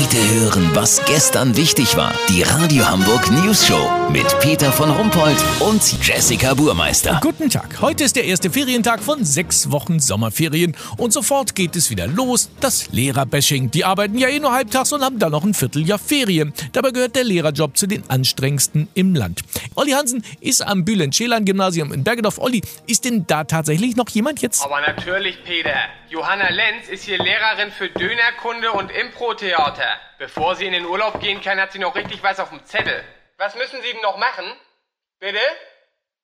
Heute hören, was gestern wichtig war. Die Radio Hamburg News Show mit Peter von Rumpold und Jessica Burmeister. Guten Tag. Heute ist der erste Ferientag von sechs Wochen Sommerferien und sofort geht es wieder los. Das Lehrerbashing. Die arbeiten ja eh nur halbtags und haben dann noch ein Vierteljahr Ferien. Dabei gehört der Lehrerjob zu den anstrengendsten im Land. Olli Hansen ist am Bülent-Schelan-Gymnasium in Bergedorf. Olli, ist denn da tatsächlich noch jemand jetzt? Aber natürlich, Peter. Johanna Lenz ist hier Lehrerin für Dönerkunde und Impro-Theater. Bevor sie in den Urlaub gehen kann, hat sie noch richtig was auf dem Zettel. Was müssen Sie denn noch machen? Bitte?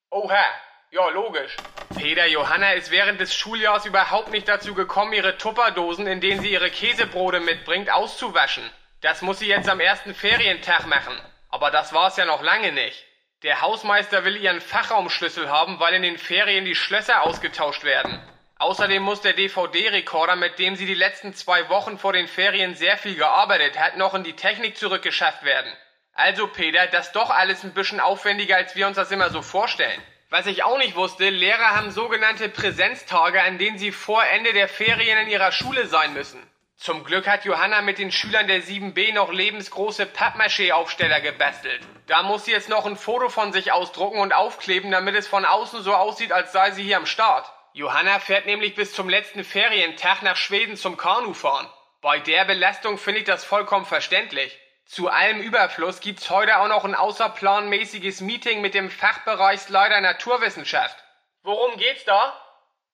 Oha. Ja, logisch. Peter, Johanna ist während des Schuljahrs überhaupt nicht dazu gekommen, ihre Tupperdosen, in denen sie ihre Käsebrote mitbringt, auszuwaschen. Das muss sie jetzt am ersten Ferientag machen. Aber das war's ja noch lange nicht. Der Hausmeister will ihren Fachraumschlüssel haben, weil in den Ferien die Schlösser ausgetauscht werden. Außerdem muss der DVD-Rekorder, mit dem sie die letzten zwei Wochen vor den Ferien sehr viel gearbeitet hat, noch in die Technik zurückgeschafft werden. Also Peter, das ist doch alles ein bisschen aufwendiger, als wir uns das immer so vorstellen. Was ich auch nicht wusste, Lehrer haben sogenannte Präsenztage, an denen sie vor Ende der Ferien in ihrer Schule sein müssen. Zum Glück hat Johanna mit den Schülern der 7b noch lebensgroße Pappmaché-Aufsteller gebastelt. Da muss sie jetzt noch ein Foto von sich ausdrucken und aufkleben, damit es von außen so aussieht, als sei sie hier am Start. Johanna fährt nämlich bis zum letzten Ferientag nach Schweden zum Kanufahren. Bei der Belastung finde ich das vollkommen verständlich. Zu allem Überfluss gibt's heute auch noch ein außerplanmäßiges Meeting mit dem Fachbereichsleiter Naturwissenschaft. Worum geht's da?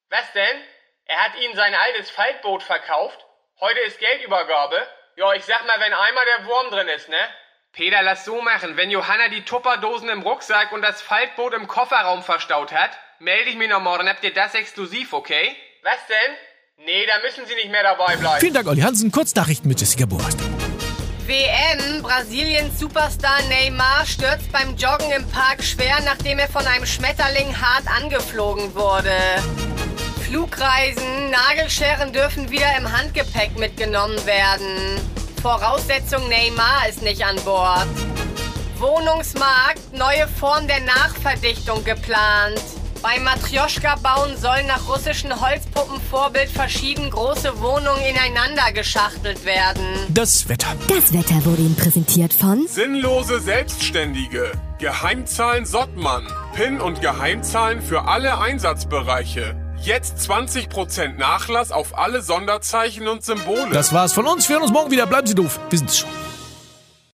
Was denn? Er hat Ihnen sein altes Faltboot verkauft? Heute ist Geldübergabe? Ja, ich sag mal, wenn einmal der Wurm drin ist, ne? Peter, lass so machen. Wenn Johanna die Tupperdosen im Rucksack und das Faltboot im Kofferraum verstaut hat, melde ich mich noch morgen. Habt ihr das exklusiv, okay? Was denn? Nee, da müssen Sie nicht mehr dabei bleiben. Vielen Dank, Olli Hansen. Kurznachrichten mit Jessica Burmeister. WM. Brasiliens Superstar Neymar stürzt beim Joggen im Park schwer, nachdem er von einem Schmetterling hart angeflogen wurde. Flugreisen, Nagelscheren dürfen wieder im Handgepäck mitgenommen werden. Voraussetzung Neymar ist nicht an Bord. Wohnungsmarkt, neue Form der Nachverdichtung geplant. Beim Matrioschka-Bauen sollen nach russischen Holzpuppenvorbild verschieden große Wohnungen ineinander geschachtelt werden. Das Wetter. Das Wetter wurde Ihnen präsentiert von Sinnlose Selbstständige. Geheimzahlen Sottmann. PIN und Geheimzahlen für alle Einsatzbereiche. Jetzt 20% Nachlass auf alle Sonderzeichen und Symbole. Das war's von uns. Wir hören uns morgen wieder. Bleiben Sie doof. Wir sind's schon.